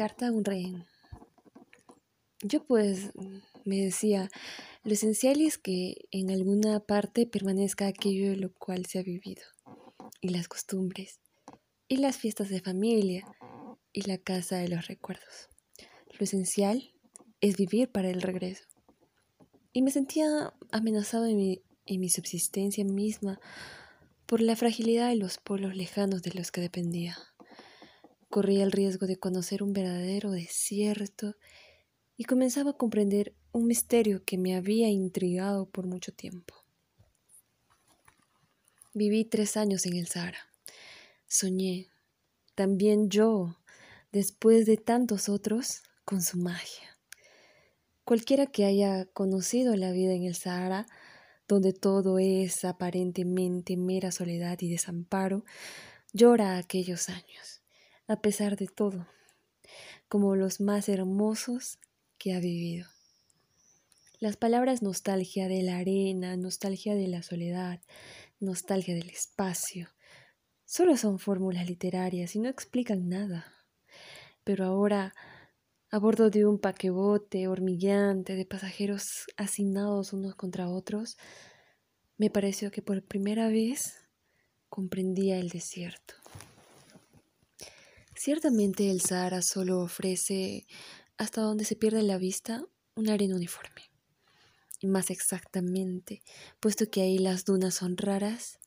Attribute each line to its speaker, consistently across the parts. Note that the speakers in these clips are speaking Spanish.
Speaker 1: Carta a un rehén. Yo pues me decía, lo esencial es que en alguna parte permanezca aquello de lo cual se ha vivido, y las costumbres, y las fiestas de familia, y la casa de los recuerdos. Lo esencial es vivir para el regreso. Y me sentía amenazado en mi, en mi subsistencia misma por la fragilidad de los polos lejanos de los que dependía. Corría el riesgo de conocer un verdadero desierto y comenzaba a comprender un misterio que me había intrigado por mucho tiempo. Viví tres años en el Sahara. Soñé, también yo, después de tantos otros, con su magia. Cualquiera que haya conocido la vida en el Sahara, donde todo es aparentemente mera soledad y desamparo, llora aquellos años, a pesar de todo, como los más hermosos que ha vivido. Las palabras nostalgia de la arena, nostalgia de la soledad, nostalgia del espacio, solo son fórmulas literarias y no explican nada. Pero ahora, a bordo de un paquebote hormigueante de pasajeros hacinados unos contra otros, me pareció que por primera vez comprendía el desierto. Ciertamente el Sahara solo ofrece hasta donde se pierde la vista una arena uniforme. Y más exactamente, puesto que ahí las dunas son raras,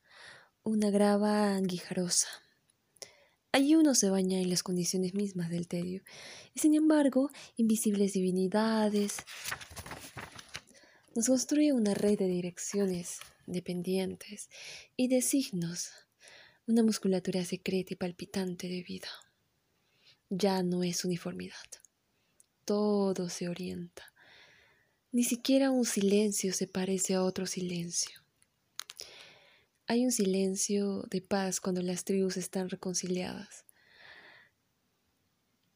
Speaker 1: una grava guijarosa. Allí uno se baña en las condiciones mismas del tedio, y sin embargo, invisibles divinidades nos construye una red de direcciones dependientes y de signos, una musculatura secreta y palpitante de vida. Ya no es uniformidad todo se orienta. Ni siquiera un silencio se parece a otro silencio. Hay un silencio de paz cuando las tribus están reconciliadas,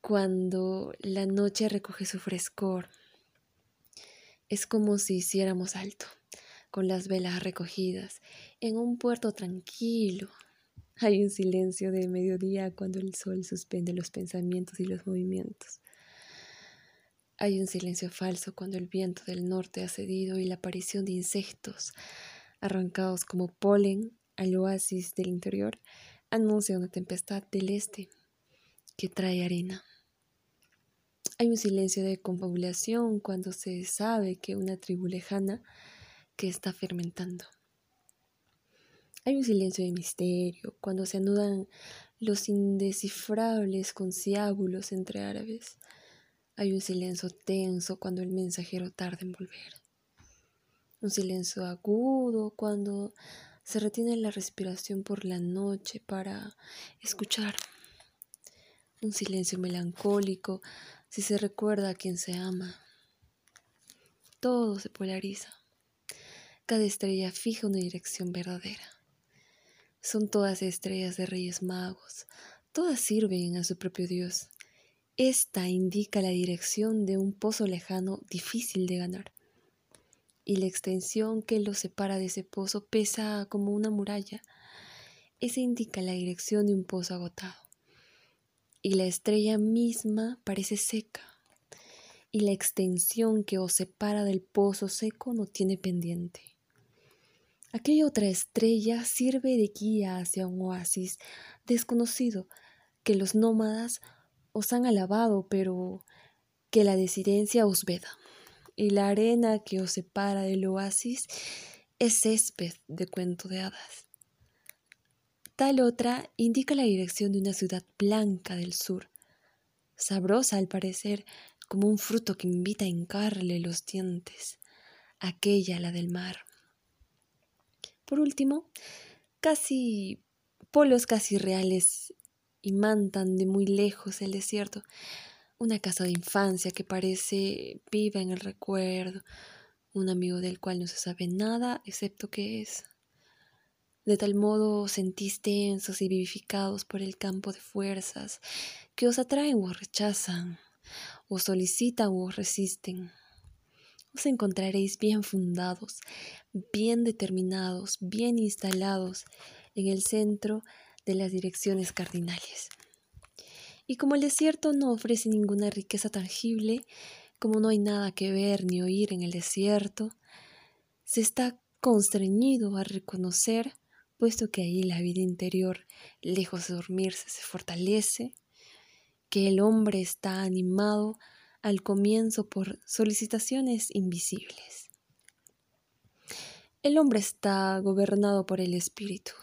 Speaker 1: cuando la noche recoge su frescor. Es como si hiciéramos alto, con las velas recogidas, en un puerto tranquilo. Hay un silencio de mediodía cuando el sol suspende los pensamientos y los movimientos. Hay un silencio falso cuando el viento del norte ha cedido y la aparición de insectos arrancados como polen al oasis del interior anuncia una tempestad del este que trae arena. Hay un silencio de confabulación cuando se sabe que una tribu lejana que está fermentando. Hay un silencio de misterio cuando se anudan los indescifrables conciábulos entre árabes. Hay un silencio tenso cuando el mensajero tarda en volver. Un silencio agudo cuando se retiene la respiración por la noche para escuchar. Un silencio melancólico si se recuerda a quien se ama. Todo se polariza. Cada estrella fija una dirección verdadera. Son todas estrellas de reyes magos. Todas sirven a su propio Dios. Esta indica la dirección de un pozo lejano difícil de ganar. Y la extensión que lo separa de ese pozo pesa como una muralla. Esa indica la dirección de un pozo agotado. Y la estrella misma parece seca. Y la extensión que os separa del pozo seco no tiene pendiente. Aquella otra estrella sirve de guía hacia un oasis desconocido que los nómadas os han alabado, pero que la desidencia os veda. Y la arena que os separa del oasis es césped de cuento de hadas. Tal otra indica la dirección de una ciudad blanca del sur, sabrosa al parecer como un fruto que invita a hincarle los dientes, aquella la del mar. Por último, casi polos casi reales y mantan de muy lejos el desierto. Una casa de infancia que parece viva en el recuerdo, un amigo del cual no se sabe nada excepto que es. De tal modo sentís tensos y vivificados por el campo de fuerzas que os atraen o rechazan, os solicitan o os resisten. Os encontraréis bien fundados, bien determinados, bien instalados en el centro de las direcciones cardinales. Y como el desierto no ofrece ninguna riqueza tangible, como no hay nada que ver ni oír en el desierto, se está constreñido a reconocer, puesto que ahí la vida interior, lejos de dormirse, se fortalece, que el hombre está animado al comienzo por solicitaciones invisibles. El hombre está gobernado por el espíritu.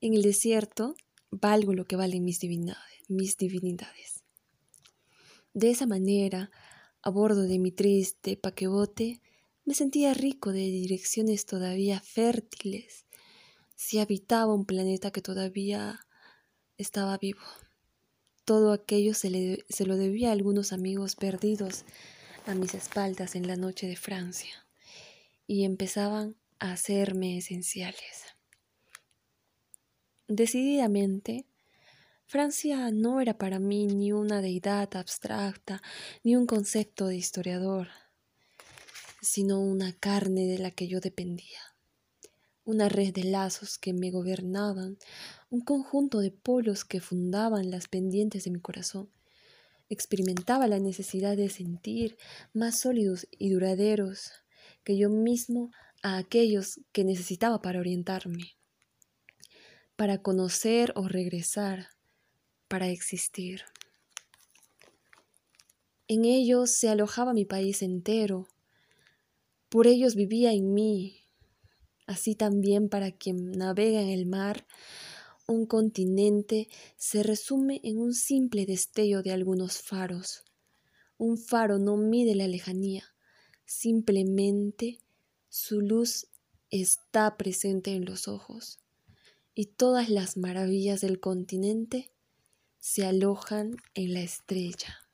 Speaker 1: En el desierto valgo lo que valen mis divinidades. Mis divinidades. De esa manera, a bordo de mi triste paquebote, me sentía rico de direcciones todavía fértiles, si habitaba un planeta que todavía estaba vivo. Todo aquello se, se lo debía a algunos amigos perdidos a mis espaldas en la noche de Francia, y empezaban a hacerme esenciales. Decididamente, Francia no era para mí ni una deidad abstracta, ni un concepto de historiador, sino una carne de la que yo dependía, una red de lazos que me gobernaban, un conjunto de polos que fundaban las pendientes de mi corazón. Experimentaba la necesidad de sentir más sólidos y duraderos que yo mismo a aquellos que necesitaba para orientarme, para conocer o regresar, para existir. En ellos se alojaba mi país entero, por ellos vivía en mí, así también para quien navega en el mar, un continente se resume en un simple destello de algunos faros. Un faro no mide la lejanía, simplemente su luz está presente en los ojos, y todas las maravillas del continente se alojan en la estrella.